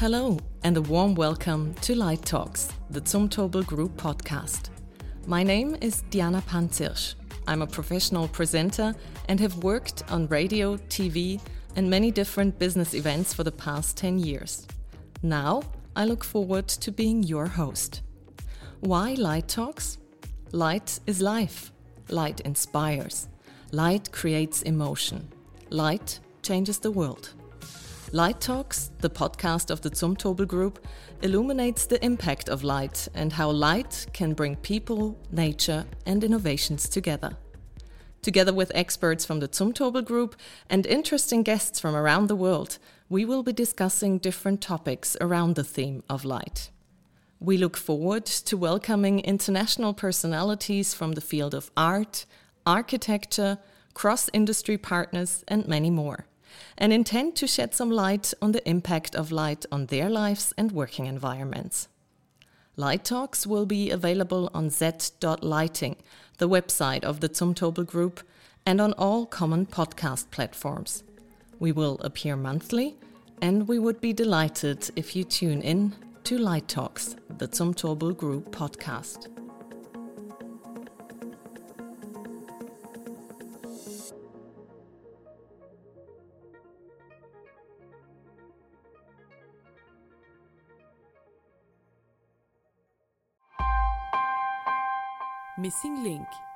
Hello, and a warm welcome to Light Talks, the Zumtobel Group podcast. My name is Diana Panzirsch. I'm a professional presenter and have worked on radio, TV, and many different business events for the past 10 years. Now, I look forward to being your host. Why Light Talks? Light is life. Light inspires. Light creates emotion. Light changes the world. Light Talks, the podcast of the Zumtobel Group, illuminates the impact of light and how light can bring people, nature, and innovations together. Together with experts from the Zumtobel Group and interesting guests from around the world, we will be discussing different topics around the theme of light. We look forward to welcoming international personalities from the field of art, architecture, cross industry partners, and many more and intend to shed some light on the impact of light on their lives and working environments. Light Talks will be available on z.lighting, the website of the Zumtobel Group, and on all common podcast platforms. We will appear monthly, and we would be delighted if you tune in to Light Talks, the Zumtobel Group podcast. Missing Link